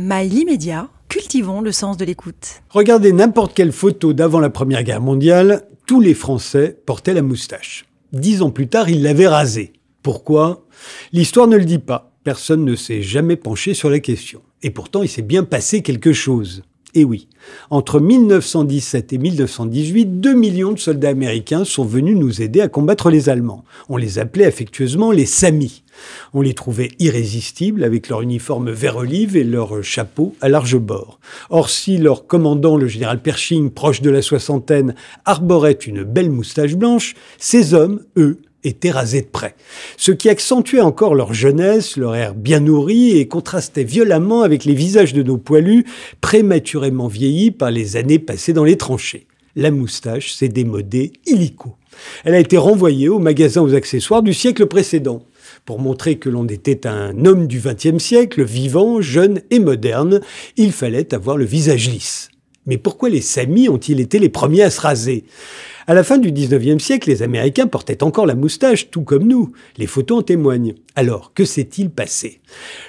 Mail immédiat, cultivons le sens de l'écoute. Regardez n'importe quelle photo d'avant la Première Guerre mondiale, tous les Français portaient la moustache. Dix ans plus tard, ils l'avaient rasée. Pourquoi? L'histoire ne le dit pas. Personne ne s'est jamais penché sur la question. Et pourtant, il s'est bien passé quelque chose. Et oui, entre 1917 et 1918, 2 millions de soldats américains sont venus nous aider à combattre les Allemands. On les appelait affectueusement les Samis. On les trouvait irrésistibles avec leur uniforme vert olive et leur chapeau à large bord. Or, si leur commandant, le général Pershing, proche de la soixantaine, arborait une belle moustache blanche, ces hommes, eux, étaient rasés de près. Ce qui accentuait encore leur jeunesse, leur air bien nourri et contrastait violemment avec les visages de nos poilus, prématurément vieillis par les années passées dans les tranchées. La moustache s'est démodée illico. Elle a été renvoyée au magasin aux accessoires du siècle précédent. Pour montrer que l'on était un homme du XXe siècle, vivant, jeune et moderne, il fallait avoir le visage lisse. Mais pourquoi les Samis ont-ils été les premiers à se raser? À la fin du XIXe siècle, les Américains portaient encore la moustache, tout comme nous. Les photos en témoignent. Alors, que s'est-il passé?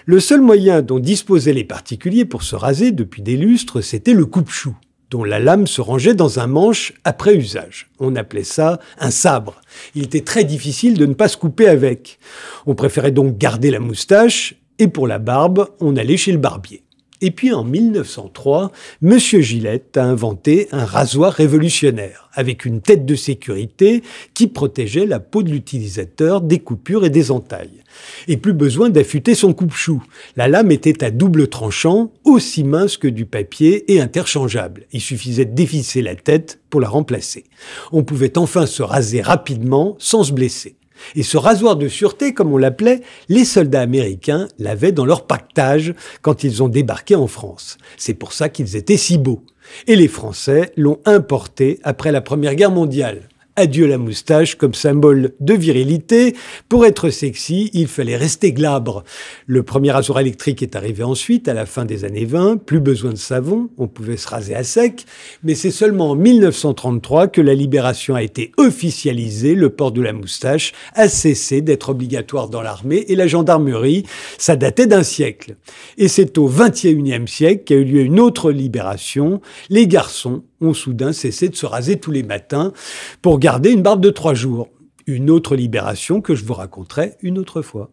Le seul moyen dont disposaient les particuliers pour se raser depuis des lustres, c'était le coupe-chou dont la lame se rangeait dans un manche après usage. On appelait ça un sabre. Il était très difficile de ne pas se couper avec. On préférait donc garder la moustache, et pour la barbe, on allait chez le barbier. Et puis en 1903, M. Gillette a inventé un rasoir révolutionnaire, avec une tête de sécurité qui protégeait la peau de l'utilisateur des coupures et des entailles. Et plus besoin d'affûter son coupe-chou. La lame était à double tranchant, aussi mince que du papier et interchangeable. Il suffisait de dévisser la tête pour la remplacer. On pouvait enfin se raser rapidement sans se blesser. Et ce rasoir de sûreté, comme on l'appelait, les soldats américains l'avaient dans leur pactage quand ils ont débarqué en France. C'est pour ça qu'ils étaient si beaux. Et les Français l'ont importé après la Première Guerre mondiale. Adieu la moustache comme symbole de virilité. Pour être sexy, il fallait rester glabre. Le premier rasoir électrique est arrivé ensuite, à la fin des années 20. Plus besoin de savon, on pouvait se raser à sec. Mais c'est seulement en 1933 que la libération a été officialisée. Le port de la moustache a cessé d'être obligatoire dans l'armée et la gendarmerie. Ça datait d'un siècle. Et c'est au 21e siècle qu'a eu lieu une autre libération. Les garçons ont soudain cessé de se raser tous les matins pour garder une barbe de trois jours. Une autre libération que je vous raconterai une autre fois.